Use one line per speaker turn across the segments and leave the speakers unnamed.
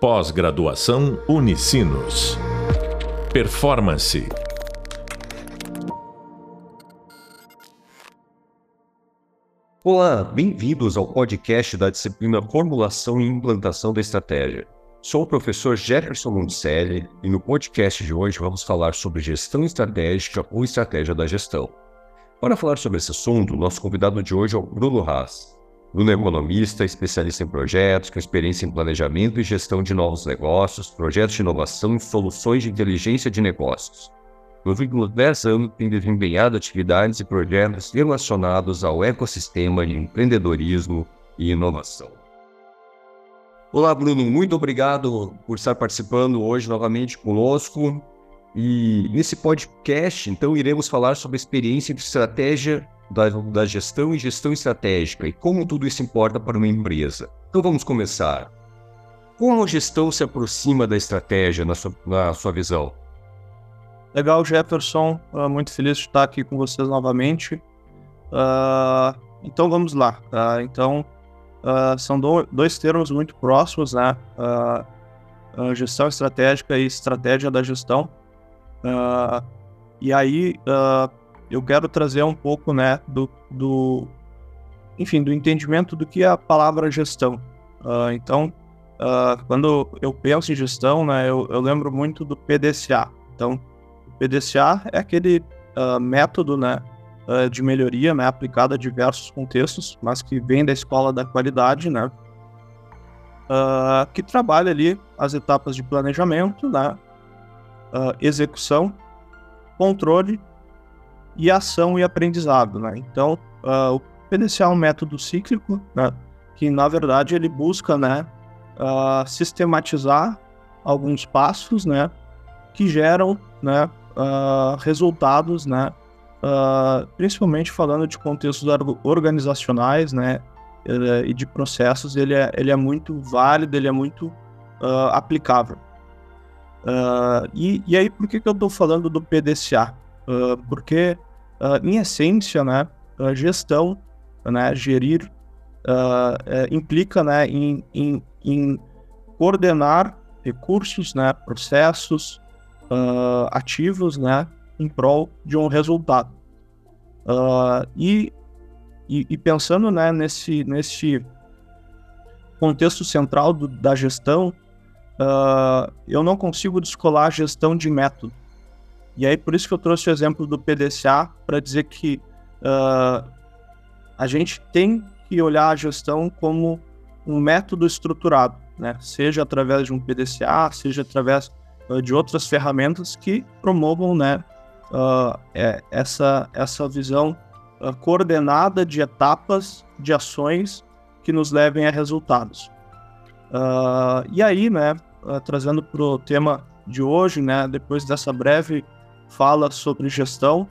Pós-graduação Unicinos. Performance.
Olá, bem-vindos ao podcast da disciplina Formulação e Implantação da Estratégia. Sou o professor Jefferson Monticelli e no podcast de hoje vamos falar sobre gestão estratégica ou estratégia da gestão. Para falar sobre esse assunto, nosso convidado de hoje é o Bruno Haas. Bruno é economista, especialista em projetos, com experiência em planejamento e gestão de novos negócios, projetos de inovação e soluções de inteligência de negócios. Nos últimos 10 anos, tem desempenhado atividades e projetos relacionados ao ecossistema de empreendedorismo e inovação. Olá, Bruno, muito obrigado por estar participando hoje novamente conosco. E nesse podcast, então, iremos falar sobre a experiência de estratégia da, da gestão e gestão estratégica e como tudo isso importa para uma empresa. Então vamos começar. Como a gestão se aproxima da estratégia na sua, na sua visão?
Legal, Jefferson. Uh, muito feliz de estar aqui com vocês novamente. Uh, então vamos lá. Uh, então são do, dois termos muito próximos, né? gestão estratégica e estratégia da gestão. e aí eu quero trazer um pouco, né, do, do enfim, do entendimento do que é a palavra gestão. Uh, então, uh, quando eu penso em gestão, né, eu, eu, lembro muito do PDCA. Então, o PDCA é aquele uh, método, né, de melhoria, né, aplicado a diversos contextos, mas que vem da escola da qualidade, né, que trabalha ali as etapas de planejamento, né, execução, controle e ação e aprendizado, né? Então, uh, o PDCA é um método cíclico, né? Que, na verdade, ele busca, né? Uh, sistematizar alguns passos, né? Que geram, né? Uh, resultados, né? principalmente falando de contextos organizacionais, né? E de processos, ele é, ele é muito válido, ele é muito aplicável. E, e, aí, por que, que eu estou falando do PDCA? porque uh, em essência, né, a gestão, né, gerir, uh, implica, né, em, em, em, coordenar recursos, né, processos uh, ativos, né, em prol de um resultado. E, e, e, pensando, né, nesse, nesse contexto central do, da gestão, eu não consigo descolar a gestão de método. E aí, por isso que eu trouxe o exemplo do PDCA, para dizer que uh, a gente tem que olhar a gestão como um método estruturado, né? seja através de um PDCA, seja através uh, de outras ferramentas que promovam né, uh, é, essa, essa visão coordenada de etapas, de ações que nos levem a resultados. e aí, né, trazendo para o tema de hoje, né, depois dessa breve fala sobre gestão.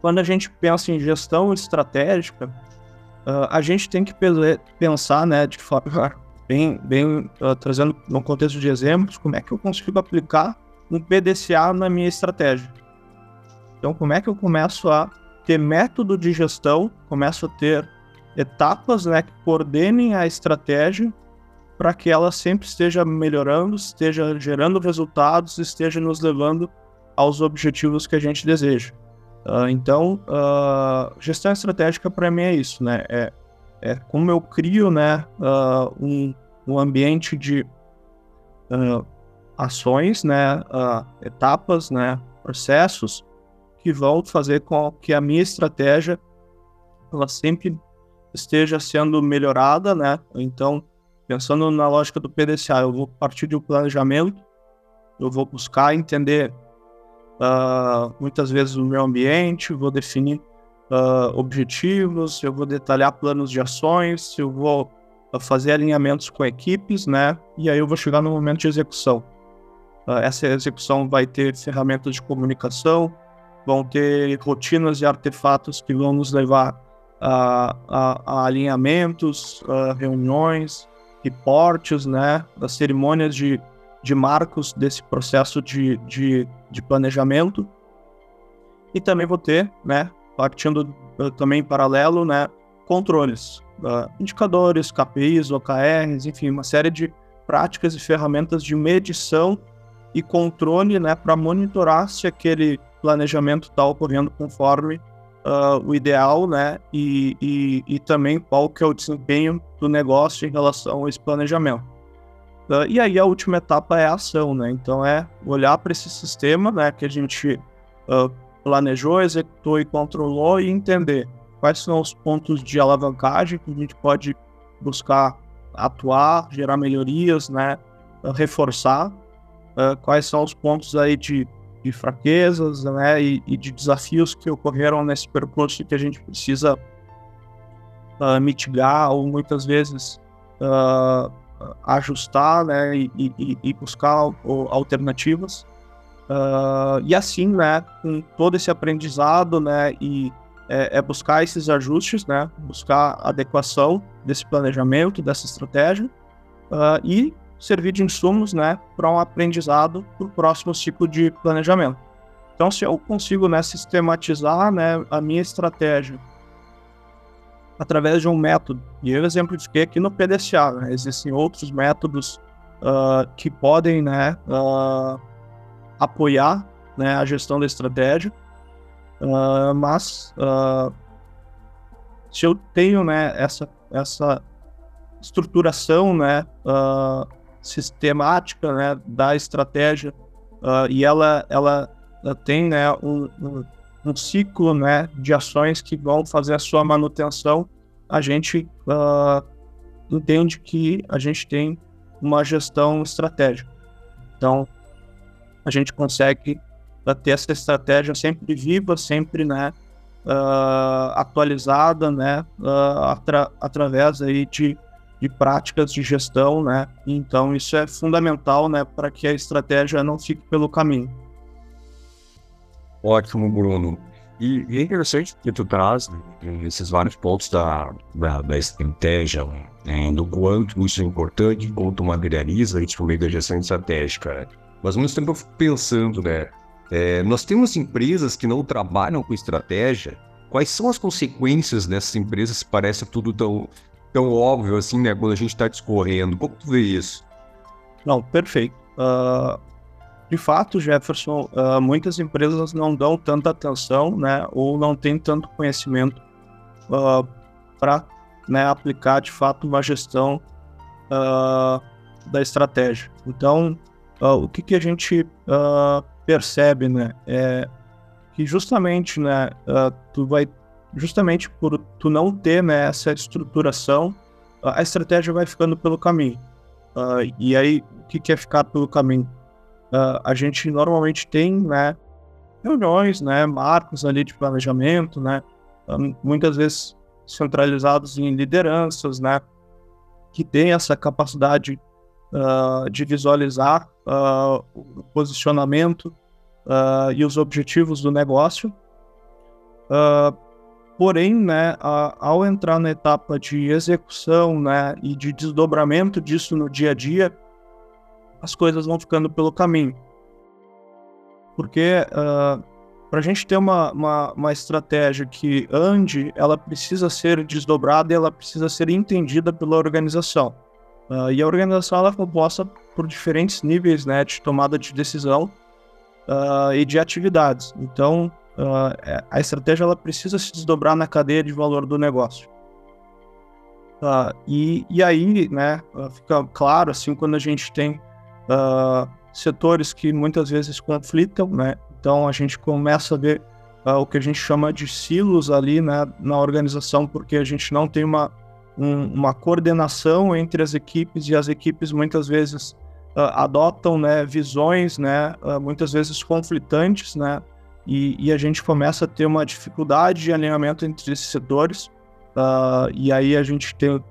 Quando a gente pensa em gestão estratégica, uh, a gente tem que pensar, né, de forma bem, bem uh, trazendo no contexto de exemplos, como é que eu consigo aplicar um PDCA na minha estratégia. Então, como é que eu começo a ter método de gestão, começo a ter etapas né, que coordenem a estratégia para que ela sempre esteja melhorando, esteja gerando resultados, esteja nos levando aos objetivos que a gente deseja. Uh, então, uh, gestão estratégica para mim é isso, né? É, é como eu crio, né, uh, um, um ambiente de ações, né, etapas, né, processos que vão fazer com que a minha estratégia ela sempre esteja sendo melhorada, né? Então, pensando na lógica do PDCA, eu vou partir de um planejamento, eu vou buscar entender uh, muitas vezes o meu ambiente, vou definir uh, objetivos, eu vou detalhar planos de ações, eu vou uh, fazer alinhamentos com equipes, né? E aí eu vou chegar no momento de execução. essa execução vai ter ferramentas de comunicação, vão ter rotinas e artefatos que vão nos levar a, a, a alinhamentos, a reuniões, reportes, né? As cerimônias de de marcos desse processo de, de, de planejamento. E também vou ter, né, partindo uh, também em paralelo, né, controles, uh, indicadores, KPIs, OKRs, enfim, uma série de práticas e ferramentas de medição e controle né, para monitorar se aquele planejamento está ocorrendo conforme uh, o ideal, né? E, e, e, também qual que é o desempenho do negócio em relação a esse planejamento. Uh, e aí a última etapa é a ação, né? Então é olhar para esse sistema, né? Que a gente uh, planejou, executou e controlou e entender quais são os pontos de alavancagem que a gente pode buscar atuar, gerar melhorias, né? reforçar quais são os pontos aí de de fraquezas né, e, e, de desafios que ocorreram nesse percurso que a gente precisa uh, mitigar ou muitas vezes uh, ajustar né, e, e, e buscar uh, alternativas. e assim, né, com todo esse aprendizado né, e é, é, buscar esses ajustes, né, buscar adequação desse planejamento, dessa estratégia e servir de insumos né, para um aprendizado para o próximo ciclo de planejamento. Então, se eu consigo né, sistematizar né, a minha estratégia através de um método, e eu exemplifiquei aqui no PDCA, né, existem outros métodos uh, que podem né, uh, apoiar né, a gestão da estratégia, uh, mas se eu tenho né, essa, essa estruturação né, sistemática né, da estratégia e ela, ela, ela tem né, um, um, um, ciclo né, de ações que vão fazer a sua manutenção, a gente uh, entende que a gente tem uma gestão estratégica. Então, a gente consegue ter essa estratégia sempre viva, sempre né, uh, atualizada, né, atra através aí de de práticas de gestão, né? Então isso é fundamental, né, para que a estratégia não fique pelo caminho.
Ótimo, Bruno. E, e é interessante que tu traz né, esses vários pontos da, da, da estratégia, né, do quanto isso é importante, tu materializa isso por meio da gestão estratégica. Né? Mas ao mesmo tempo eu fico pensando, né? É, nós temos empresas que não trabalham com estratégia. Quais são as consequências dessas empresas parece tudo tão tão óbvio assim, né? Quando a gente está discorrendo. Como tu vê isso?
Não, perfeito. Uh, de fato, Jefferson, uh, muitas empresas não dão tanta atenção, né? Ou não têm tanto conhecimento uh, para né, aplicar de fato uma gestão da estratégia. Então, o que, que a gente percebe, né? É que justamente, né? tu vai justamente por tu não ter né, essa estruturação, a estratégia vai ficando pelo caminho. Uh, e aí, o que, que é ficar pelo caminho? Uh, a gente normalmente tem né, reuniões, né, marcos ali de planejamento, né, uh, muitas vezes centralizados em lideranças, né, que tem essa capacidade de visualizar o posicionamento e os objetivos do negócio. Uh, Porém, né, a, ao entrar na etapa de execução né, e de desdobramento disso no dia a dia, as coisas vão ficando pelo caminho. Porque uh, para a gente ter uma, uma, uma, estratégia que ande, ela precisa ser desdobrada e ela precisa ser entendida pela organização. Uh, e a organização é composta por diferentes níveis né, de tomada de decisão uh, e de atividades. Então, uh, a estratégia ela precisa se desdobrar na cadeia de valor do negócio. Uh, e, e aí, né, fica claro, assim, quando a gente tem setores que muitas vezes conflitam, né, então a gente começa a ver o que a gente chama de silos ali, né, na organização, porque a gente não tem uma, um, uma coordenação entre as equipes e as equipes muitas vezes adotam, né, visões, né, muitas vezes conflitantes, né, e, e, a gente começa a ter uma dificuldade de alinhamento entre esses setores, uh, e aí a gente tem, uh,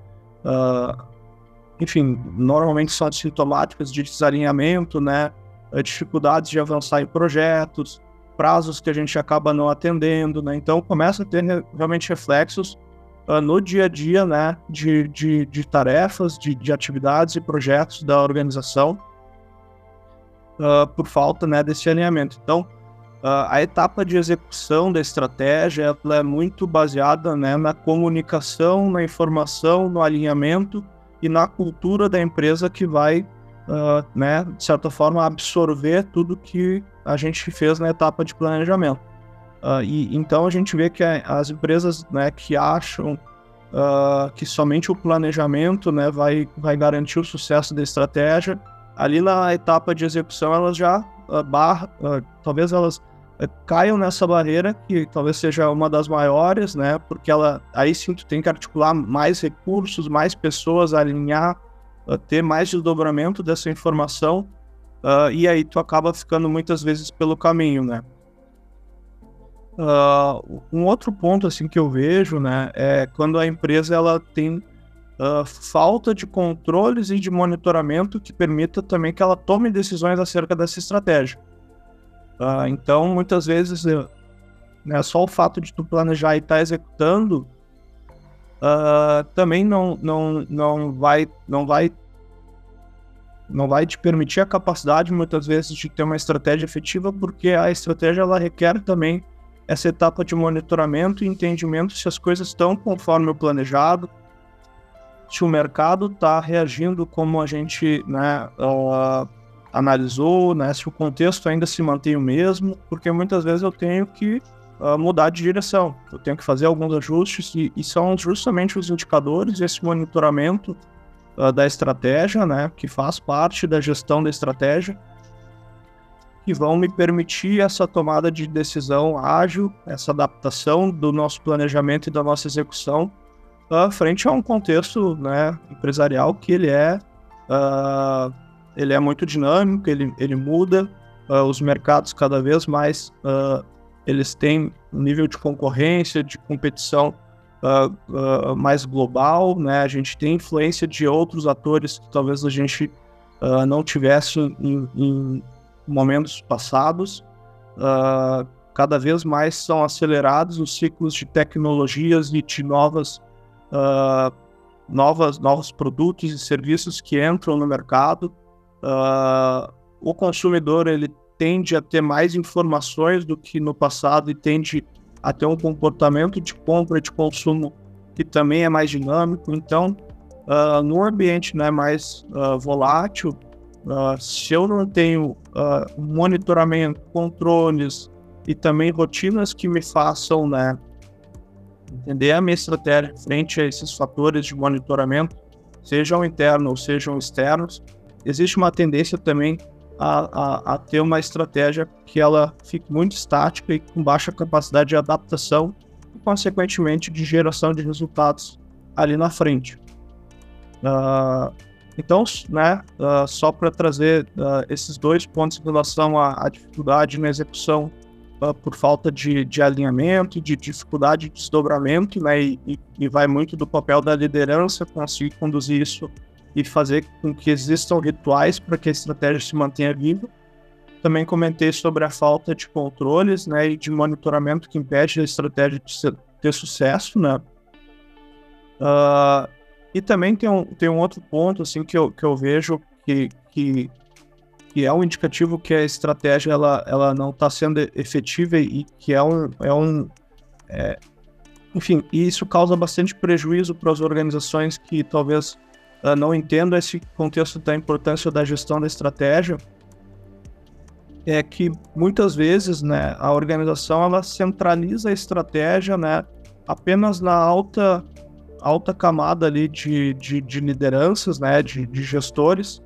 enfim, normalmente são sintomáticas de desalinhamento, né, uh, dificuldades de avançar em projetos, prazos que a gente acaba não atendendo, né, então começa a ter realmente reflexos no dia a dia, né, de, de, de tarefas, de, de, atividades e projetos da organização, por falta, né, desse alinhamento. Então, Uh, a etapa de execução da estratégia ela é muito baseada né, na comunicação, na informação, no alinhamento e na cultura da empresa que vai, uh, né, de certa forma, absorver tudo que a gente fez na etapa de planejamento. Uh, e então a gente vê que as empresas, né, que acham uh, que somente o planejamento, né, vai, vai garantir o sucesso da estratégia, ali na etapa de execução elas já barra, talvez elas caiam nessa barreira, que talvez seja uma das maiores, né? Porque ela aí sim tu tem que articular mais recursos, mais pessoas, alinhar, uh, ter mais desdobramento dessa informação, uh, e aí tu acaba ficando muitas vezes pelo caminho, né? Uh, um outro ponto assim que eu vejo, né, é quando a empresa ela tem falta de controles e de monitoramento que permita também que ela tome decisões acerca dessa estratégia. Uh, então, muitas vezes, né, só o fato de tu planejar e estar tá executando uh, também não, não, não vai não vai não vai te permitir a capacidade muitas vezes de ter uma estratégia efetiva porque a estratégia ela requer também essa etapa de monitoramento e entendimento se as coisas estão conforme o planejado se o mercado está reagindo como a gente né, uh, analisou, né, se o contexto ainda se mantém o mesmo, porque muitas vezes eu tenho que uh, mudar de direção, eu tenho que fazer alguns ajustes e, e são justamente os indicadores, esse monitoramento uh, da estratégia, né, que faz parte da gestão da estratégia, que vão me permitir essa tomada de decisão ágil, essa adaptação do nosso planejamento e da nossa execução uh, frente a um contexto né, empresarial que ele é uh, ele é muito dinâmico, ele, ele muda, uh, os mercados cada vez mais uh, eles têm um nível de concorrência, de competição uh, mais global, né? A gente tem influência de outros atores que talvez a gente não tivesse em, em momentos passados. cada vez mais são acelerados os ciclos de tecnologias e de novas novas, novos produtos e serviços que entram no mercado. Uh, o consumidor ele tende a ter mais informações do que no passado e tende a ter um comportamento de compra e de consumo que também é mais dinâmico. Então, uh, no ambiente né, mais uh, volátil, se eu não tenho monitoramento, controles e também rotinas que me façam né, entender a minha estratégia frente a esses fatores de monitoramento, sejam internos ou sejam externos, existe uma tendência também a, a, a, ter uma estratégia que ela fique muito estática e com baixa capacidade de adaptação e, consequentemente, de geração de resultados ali na frente. Uh, então, né, uh, só para trazer uh, esses dois pontos em relação à, à dificuldade na execução por falta de, de, alinhamento, de dificuldade de desdobramento, né, e, e vai muito do papel da liderança conseguir conduzir isso e fazer com que existam rituais para que a estratégia se mantenha viva. Também comentei sobre a falta de controles né, e de monitoramento que impede a estratégia de ter sucesso. Né? Uh, e também tem um, tem um outro ponto assim, que, eu, que eu vejo que, que, que é um indicativo que a estratégia ela, ela não está sendo efetiva e que é um. É um é, enfim, isso causa bastante prejuízo para as organizações que talvez uh, não entendo esse contexto da importância da gestão da estratégia, é que muitas vezes, né, a organização ela centraliza a estratégia, né, apenas na alta alta camada ali de, de, de lideranças, né, de, de gestores,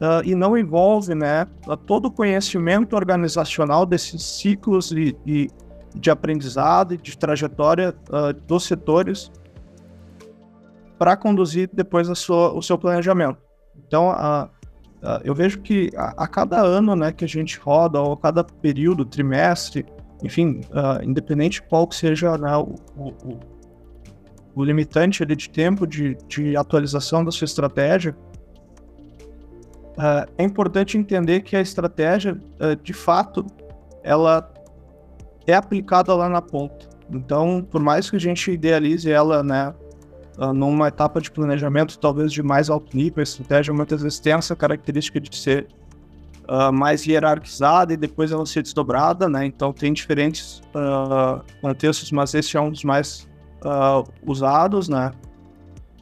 uh, e não envolve, né, todo o conhecimento organizacional desses ciclos e, e de aprendizado e de trajetória uh, dos setores para conduzir depois sua, o seu planejamento. Então, a, a, eu vejo que a, a, cada ano né, que a gente roda, ou a cada período, trimestre, enfim, uh, independente qual que seja né, o, o, o, limitante ali de tempo de, de atualização da sua estratégia, é importante entender que a estratégia, de fato, ela é aplicada lá na ponta. Então, por mais que a gente idealize ela, né, numa etapa de planejamento talvez de mais alto nível, a estratégia muitas vezes tem essa característica de ser uh, mais hierarquizada e depois ela ser desdobrada, né? Então tem diferentes uh, contextos, mas esse é um dos mais usados, né?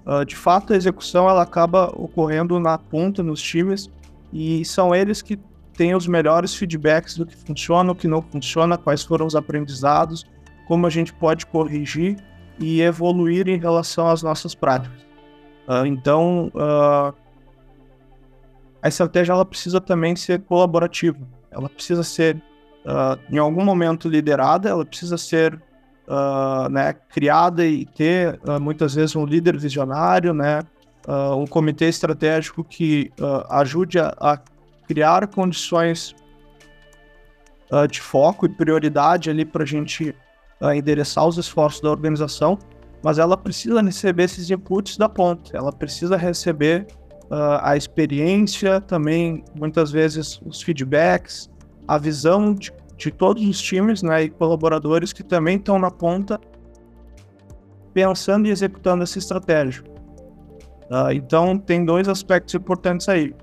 uh, de fato a execução ela acaba ocorrendo na ponta nos times e são eles que têm os melhores feedbacks do que funciona, o que não funciona, quais foram os aprendizados, como a gente pode corrigir e evoluir em relação às nossas práticas. Uh, então, uh, a estratégia ela precisa também ser colaborativa. Ela precisa ser, uh, em algum momento, liderada, ela precisa ser né, criada e ter, muitas vezes, um líder visionário, né, um comitê estratégico que ajude a, a, criar condições de foco e prioridade ali para a gente endereçar os esforços da organização mas ela precisa receber esses inputs da ponta, ela precisa receber uh, a experiência, também muitas vezes os feedbacks, a visão de, de todos os times né, e colaboradores que também estão na ponta pensando e executando essa estratégia. Uh, então, tem dois aspectos importantes aí.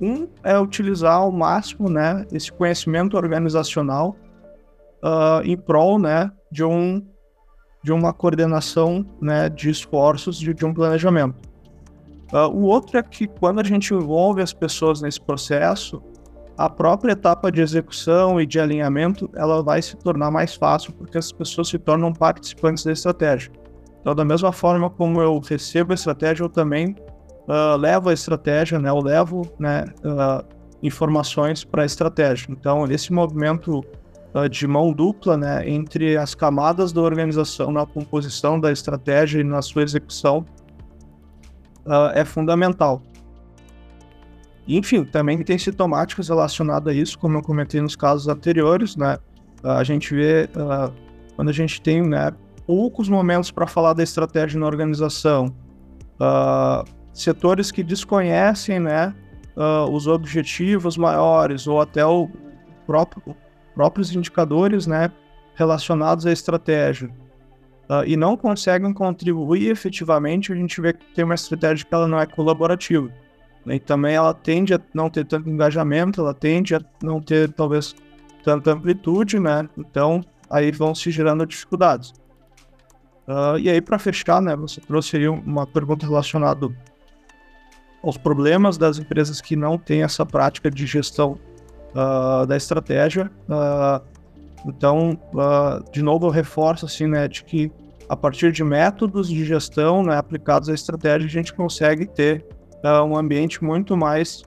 Um é utilizar ao máximo né, esse conhecimento organizacional uh, em prol né, de um de uma coordenação né, de esforços de, de um planejamento. Uh, o outro é que quando a gente envolve as pessoas nesse processo, a própria etapa de execução e de alinhamento ela vai se tornar mais fácil porque as pessoas se tornam participantes da estratégia. Então, da mesma forma como eu recebo a estratégia, eu também uh, levo a estratégia, né, eu levo né, uh, informações para a estratégia. Então, esse movimento de mão dupla né, entre as camadas da organização na composição da estratégia e na sua execução uh, é fundamental. Enfim, também tem sintomáticas relacionadas a isso, como eu comentei nos casos anteriores, né? Uh, a gente vê quando a gente tem né, poucos momentos para falar da estratégia na organização, setores que desconhecem né, os objetivos maiores ou até o próprio próprios indicadores né, relacionados à estratégia uh, e não conseguem contribuir efetivamente, a gente vê que tem uma estratégia que ela não é colaborativa. Né, e também ela tende a não ter tanto engajamento, ela tende a não ter talvez tanta amplitude, né? Então aí vão se gerando dificuldades. Uh, e aí para fechar, né, você trouxe uma pergunta relacionada aos problemas das empresas que não têm essa prática de gestão uh, da estratégia. Uh, então, uh, de novo, eu reforço assim, né, de que a partir de métodos de gestão né, aplicados à estratégia, a gente consegue ter um ambiente muito mais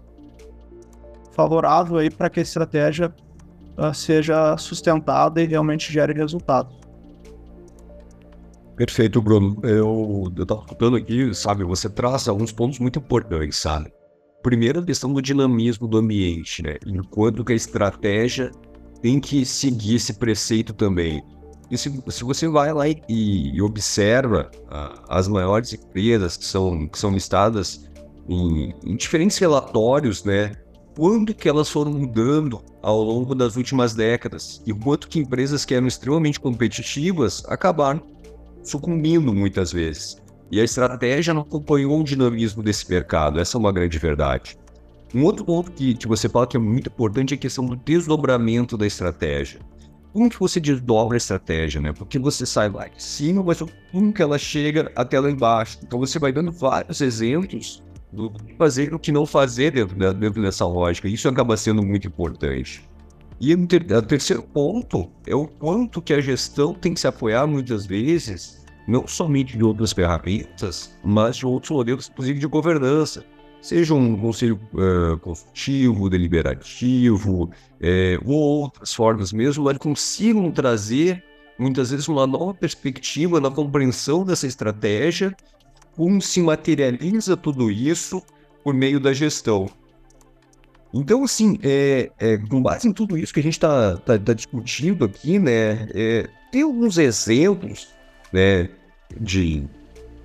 favorável para que a estratégia seja sustentada e realmente gere resultados.
Perfeito, Bruno. Eu, eu tava escutando aqui, sabe, você traz alguns pontos muito importantes, sabe? Primeiro, a questão do dinamismo do ambiente, né? Enquanto que a estratégia tem que seguir esse preceito também. E se, se você vai lá e, e observa uh, as maiores empresas que são, que são listadas em, em, diferentes relatórios, né? Quanto que elas foram mudando ao longo das últimas décadas e quanto que empresas que eram extremamente competitivas acabaram sucumbindo muitas vezes. E a estratégia não acompanhou o dinamismo desse mercado, essa é uma grande verdade. Um outro ponto que, que você fala que é muito importante é a questão do desdobramento da estratégia. Como que você desdobra a estratégia, né? Porque você sai lá de cima, mas como que ela chega até lá embaixo. Então você vai dando vários exemplos do que fazer e o que não fazer dentro, da, dentro dessa lógica. Isso acaba sendo muito importante. E o ter, terceiro ponto é o quanto que a gestão tem que se apoiar muitas vezes não somente de outras ferramentas, mas de outros modelos, inclusive de governança. Seja um conselho uh, consultivo, deliberativo, é, ou outras formas mesmo, mas consigam trazer, muitas vezes, uma nova perspectiva na compreensão dessa estratégia, como se materializa tudo isso por meio da gestão. Então, assim, é, é, com base em tudo isso que a gente está tá, tá discutindo aqui, né, é, tem alguns exemplos né, de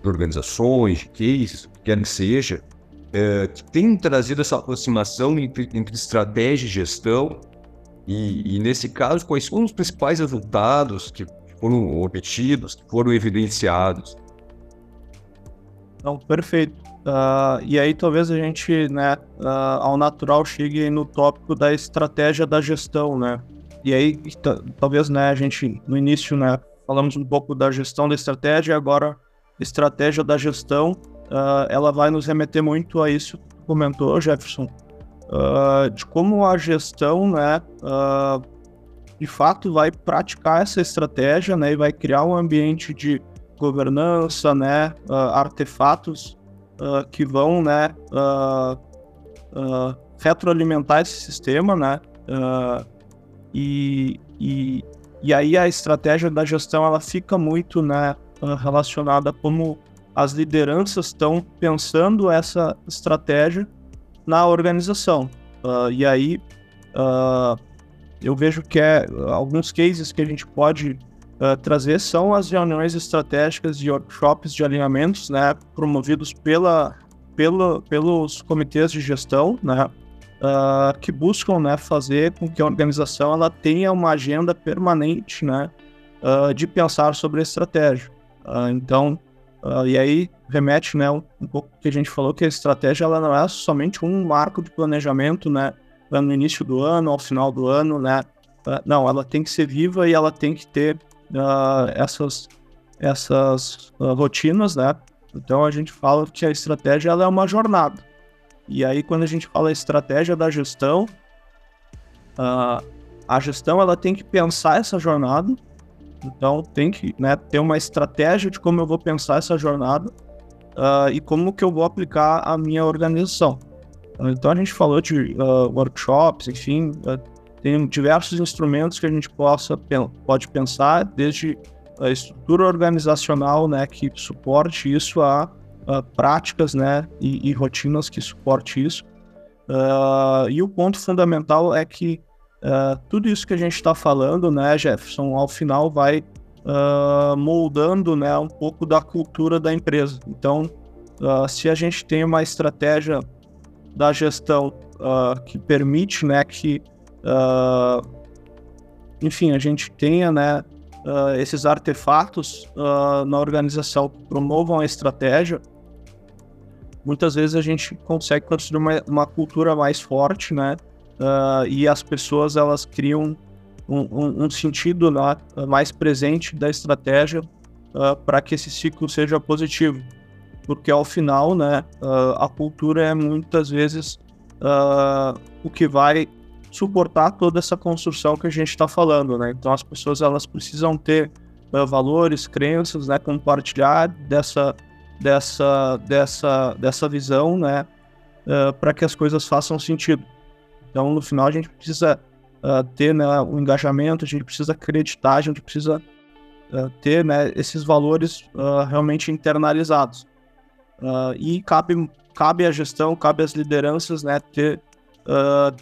organizações, de cases, quer que seja, é, que tem trazido essa aproximação entre, entre estratégia e gestão, e, e, nesse caso, quais foram os principais resultados que foram obtidos, que foram evidenciados?
Não, perfeito. Uh, e aí talvez a gente, né, uh, ao natural chegue no tópico da estratégia da gestão, né? E aí talvez, né, a gente no início, né, falamos um pouco da gestão da estratégia, agora estratégia da gestão. ela vai nos remeter muito a isso que comentou, Jefferson, de como a gestão, né, de fato vai praticar essa estratégia, né, e vai criar um ambiente de governança, né, artefatos que vão, né, retroalimentar esse sistema, né, e, e, e aí a estratégia da gestão ela fica muito né, ah, relacionada como as lideranças estão pensando essa estratégia na organização. Uh, e aí uh, eu vejo que é, alguns cases que a gente pode uh, trazer são as reuniões estratégicas e workshops de alinhamentos, né, promovidos pela, pela, pelos comitês de gestão, né, uh, que buscam né, fazer com que a organização ela tenha uma agenda permanente né, uh, de pensar sobre a estratégia. Uh, então, e aí remete né, um, um pouco que a gente falou que a estratégia ela não é somente um marco de planejamento né, no início do ano, ao final do ano, né? não, ela tem que ser viva e ela tem que ter essas, essas rotinas, né? Então a gente fala que a estratégia ela é uma jornada. E aí, quando a gente fala estratégia da gestão, uh, a gestão ela tem que pensar essa jornada. Então, tem que né, ter uma estratégia de como eu vou pensar essa jornada uh, e como que eu vou aplicar a minha organização. Então, a gente falou de uh, workshops, enfim, tem diversos instrumentos que a gente possa, pode pensar, desde a estrutura organizacional né, que suporte isso a uh, práticas né, e, e, rotinas que suporte isso. Uh, e o ponto fundamental é que uh, tudo isso que a gente está falando, né, Jefferson, ao final vai moldando né, um pouco da cultura da empresa. Então, se a gente tem uma estratégia da gestão que permite né, que, enfim, a gente tenha né, esses artefatos na organização promovam a estratégia, muitas vezes a gente consegue construir uma, uma cultura mais forte, né? Uh, e as pessoas elas criam um, um, um sentido né, mais presente da estratégia uh, para que esse ciclo seja positivo, porque ao final, né, uh, a cultura é muitas vezes o que vai suportar toda essa construção que a gente está falando, né? Então as pessoas elas precisam ter valores, crenças, né, compartilhar dessa dessa, dessa, dessa visão, né, uh, para que as coisas façam sentido. Então, no final, a gente precisa uh, ter né, o engajamento, a gente precisa acreditar, a gente precisa uh, ter né, esses valores realmente internalizados. e cabe, cabe à gestão, cabe às lideranças né, ter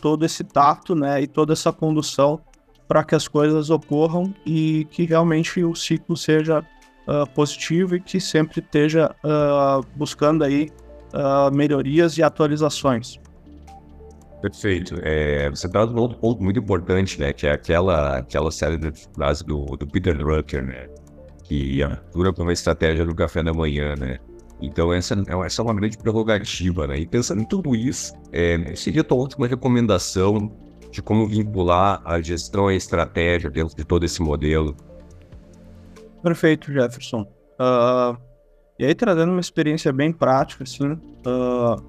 todo esse tato né, e toda essa condução para que as coisas ocorram e que realmente o ciclo seja uh, positivo e que sempre esteja uh, buscando aí uh, melhorias e atualizações.
Perfeito. É, você traz um outro ponto muito importante, né? Que é aquela, aquela série de frases do, do Peter Drucker, né? Que atura como uma estratégia do café da manhã, né? Então essa, essa é uma grande prerrogativa, né? E pensando em tudo isso, é, seria tua última recomendação de como vincular a gestão e a estratégia dentro de todo esse modelo
Perfeito, Jefferson. Uh, e aí, trazendo uma experiência bem prática, assim, uh,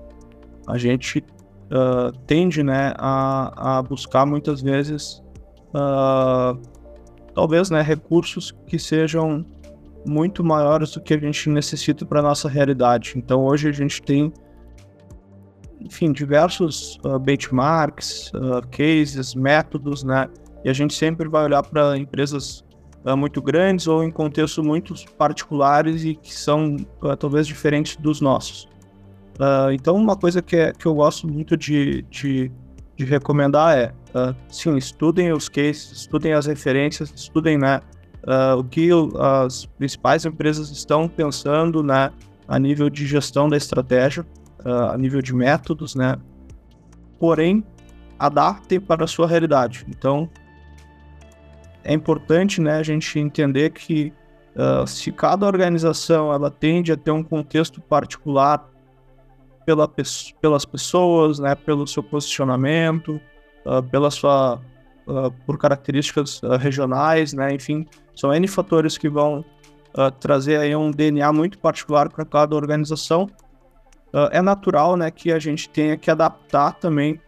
a gente uh, tende né, a, a, buscar muitas vezes, talvez, né, recursos que sejam muito maiores do que a gente necessita para nossa realidade. Então, hoje a gente tem, enfim, diversos benchmarks, cases, métodos, né, e a gente sempre vai olhar para empresas muito grandes ou em contextos muito particulares e que são uh, talvez diferentes dos nossos. Uh, então, uma coisa que, é, que eu gosto muito de, de, de recomendar é, sim, estudem os cases, estudem as referências, estudem né, o que as principais empresas estão pensando né, a nível de gestão da estratégia, a nível de métodos, né? Porém, adaptem para a sua realidade. Então, é importante né, a gente entender que uh, se cada organização ela tende a ter um contexto particular pela, pelas pessoas, né, pelo seu posicionamento, uh, pela sua, uh, por características regionais, né, enfim, são N fatores que vão trazer aí um DNA muito particular para cada organização. é natural né, que a gente tenha que adaptar também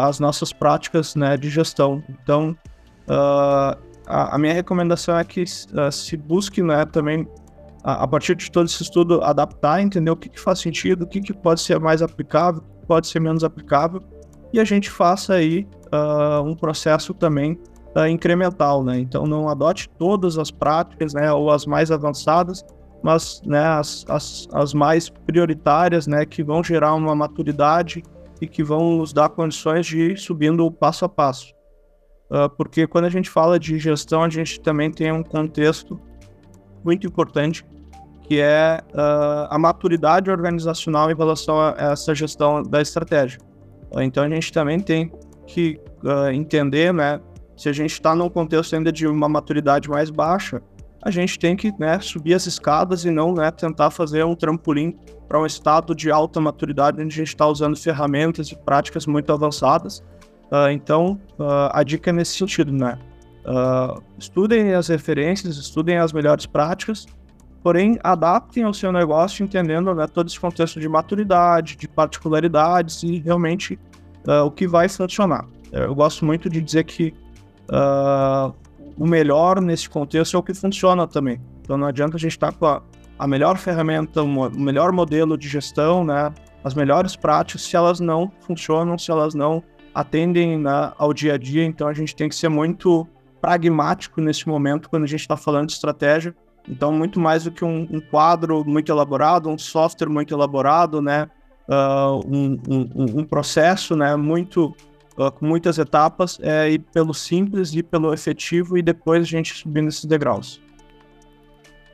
as nossas práticas né, de gestão. Então, uh, a, a, minha recomendação é que se busque né, também, a, a, partir de todo esse estudo, adaptar, entender o que, que faz sentido, o que, que pode ser mais aplicável, o que pode ser menos aplicável, e a gente faça aí um processo também incremental, né? Então não adote todas as práticas, né, ou as mais avançadas, mas né, as, as, as mais prioritárias, né, que vão gerar uma maturidade e que vão nos dar condições de ir subindo passo a passo. Uh, porque quando a gente fala de gestão, a gente também tem um contexto muito importante, que é uh, a maturidade organizacional em relação a essa gestão da estratégia. Uh, então a gente também tem que entender, né, se a gente está num contexto ainda de uma maturidade mais baixa, a gente tem que né, subir as escadas e não né, tentar fazer um trampolim para um estado de alta maturidade onde a gente está usando ferramentas e práticas muito avançadas. Uh, então, uh, a dica é nesse sentido, né? Uh, estudem as referências, estudem as melhores práticas, porém adaptem ao seu negócio entendendo né, todo esse contexto de maturidade, de particularidades e realmente o que vai funcionar. Eu gosto muito de dizer que o melhor nesse contexto é o que funciona também. Então não adianta a gente estar tá com a, a, melhor ferramenta, o melhor modelo de gestão, né? As melhores práticas, se elas não funcionam, se elas não atendem né, ao dia a dia. Então a gente tem que ser muito pragmático nesse momento quando a gente está falando de estratégia. Então, muito mais do que um, um, quadro muito elaborado, um software muito elaborado, né? Uh, um, um, um processo né, muito com muitas etapas, é ir pelo simples, ir pelo efetivo e depois a gente subindo esses degraus.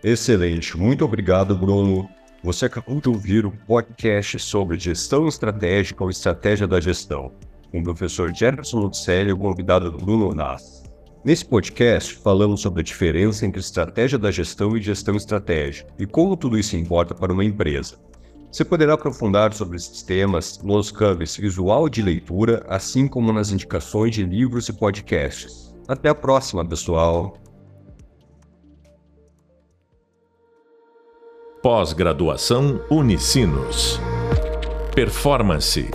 Excelente, muito obrigado, Bruno. Você acabou de ouvir um podcast sobre gestão estratégica ou estratégia da gestão, com o professor Jefferson Lucelli e o convidado Bruno Nas. Nesse podcast, falamos sobre a diferença entre estratégia da gestão e gestão estratégica e como tudo isso importa para uma empresa. Você poderá aprofundar sobre esses temas nos canvas visual de leitura, assim como nas indicações de livros e podcasts. Até a próxima, pessoal!
Pós-graduação Unicinos. Performance